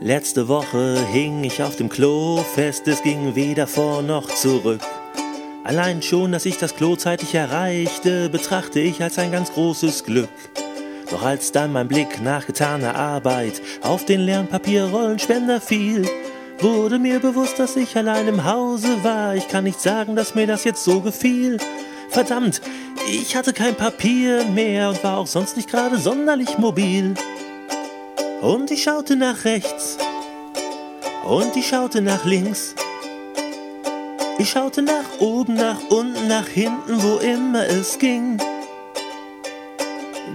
Letzte Woche hing ich auf dem Klo fest, es ging weder vor noch zurück. Allein schon, dass ich das Klo zeitig erreichte, betrachte ich als ein ganz großes Glück. Doch als dann mein Blick nach getaner Arbeit auf den leeren Papierrollenspender fiel, wurde mir bewusst, dass ich allein im Hause war. Ich kann nicht sagen, dass mir das jetzt so gefiel. Verdammt, ich hatte kein Papier mehr und war auch sonst nicht gerade sonderlich mobil. Und ich schaute nach rechts. Und ich schaute nach links. Ich schaute nach oben, nach unten, nach hinten, wo immer es ging.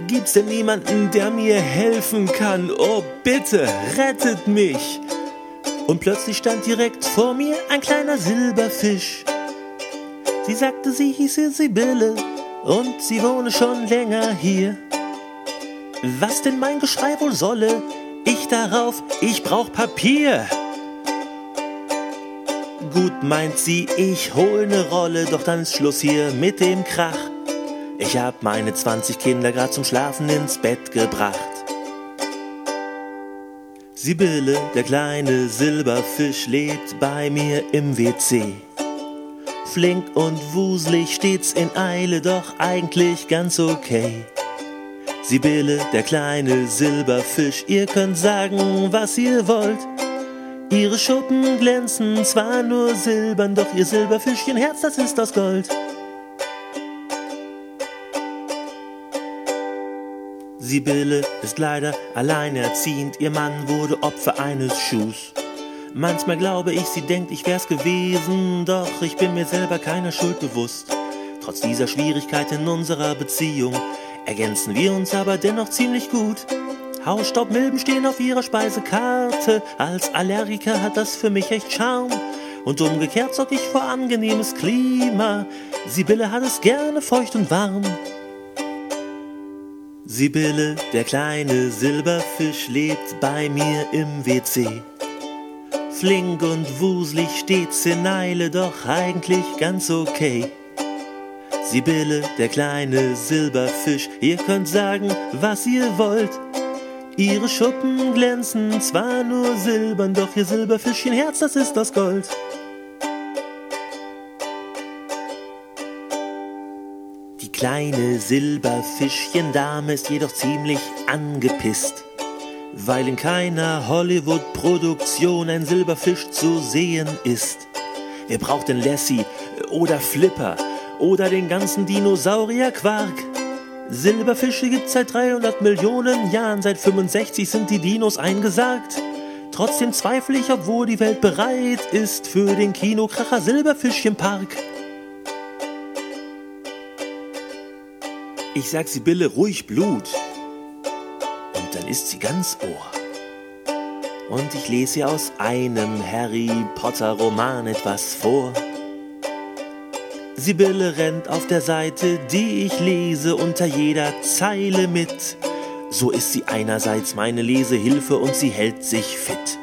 Gibt's denn niemanden, der mir helfen kann? Oh, bitte, rettet mich! Und plötzlich stand direkt vor mir ein kleiner Silberfisch. Sie sagte, sie hieße Sibylle und sie wohne schon länger hier. Was denn mein Geschrei wohl solle? Ich darauf, ich brauch Papier. Gut meint sie, ich hol ne Rolle, doch dann ist Schluss hier mit dem Krach. Ich hab meine 20 Kinder grad zum Schlafen ins Bett gebracht. Sibylle, der kleine Silberfisch, lebt bei mir im WC. Flink und wuselig stets in Eile, doch eigentlich ganz okay. Sibylle, der kleine Silberfisch, ihr könnt sagen, was ihr wollt. Ihre Schuppen glänzen zwar nur silbern, doch ihr Silberfischchenherz, das ist aus Gold. Sibylle ist leider alleinerziehend, ihr Mann wurde Opfer eines Schuhs. Manchmal glaube ich, sie denkt, ich wär's gewesen, doch ich bin mir selber keiner Schuld bewusst. Trotz dieser Schwierigkeit in unserer Beziehung ergänzen wir uns aber dennoch ziemlich gut. Hausstaubmilben stehen auf ihrer Speisekarte. Als Allergiker hat das für mich echt Charme. Und umgekehrt sorg ich vor angenehmes Klima. Sibylle hat es gerne feucht und warm. Sibylle, der kleine Silberfisch, lebt bei mir im WC. Flink und wuselig stets in Eile, doch eigentlich ganz okay. Sibylle, der kleine Silberfisch, ihr könnt sagen, was ihr wollt. Ihre Schuppen glänzen zwar nur silbern, doch ihr Silberfischchenherz, das ist das Gold. Die kleine Silberfischchendame ist jedoch ziemlich angepisst, weil in keiner Hollywood-Produktion ein Silberfisch zu sehen ist. Wer braucht denn Lassie oder Flipper? Oder den ganzen Dinosaurierquark. Silberfische gibt's seit 300 Millionen Jahren, seit 65 sind die Dinos eingesagt. Trotzdem zweifle ich, obwohl die Welt bereit ist für den Kinokracher Silberfischchenpark. Ich sag Sibylle ruhig Blut. Und dann ist sie ganz Ohr. Und ich lese ihr aus einem Harry Potter Roman etwas vor. Sibylle rennt auf der Seite, die ich lese, unter jeder Zeile mit. So ist sie einerseits meine Lesehilfe und sie hält sich fit.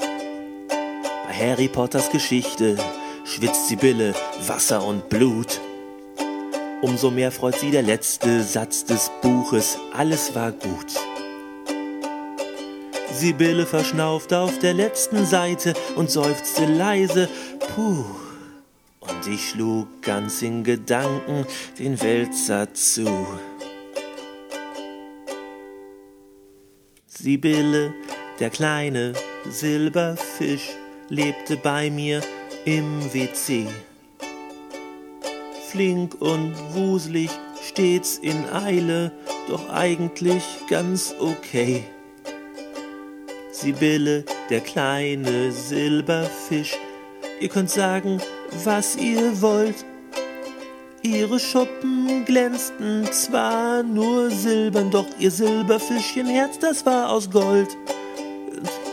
Bei Harry Potters Geschichte schwitzt Sibylle Wasser und Blut. Umso mehr freut sie der letzte Satz des Buches, alles war gut. Sibylle verschnauft auf der letzten Seite und seufzte leise, puh. Und ich schlug ganz in Gedanken den Wälzer zu. Sibylle, der kleine Silberfisch, lebte bei mir im WC. Flink und wuselig, stets in Eile, doch eigentlich ganz okay. Sibylle, der kleine Silberfisch, ihr könnt sagen, was ihr wollt. Ihre Schuppen glänzten zwar nur silbern, doch ihr Silberfischchenherz, das war aus Gold.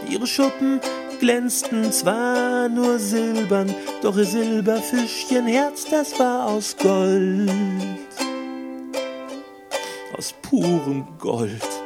Ihre Schuppen glänzten zwar nur silbern, doch ihr Silberfischchenherz, das war aus Gold. Aus purem Gold.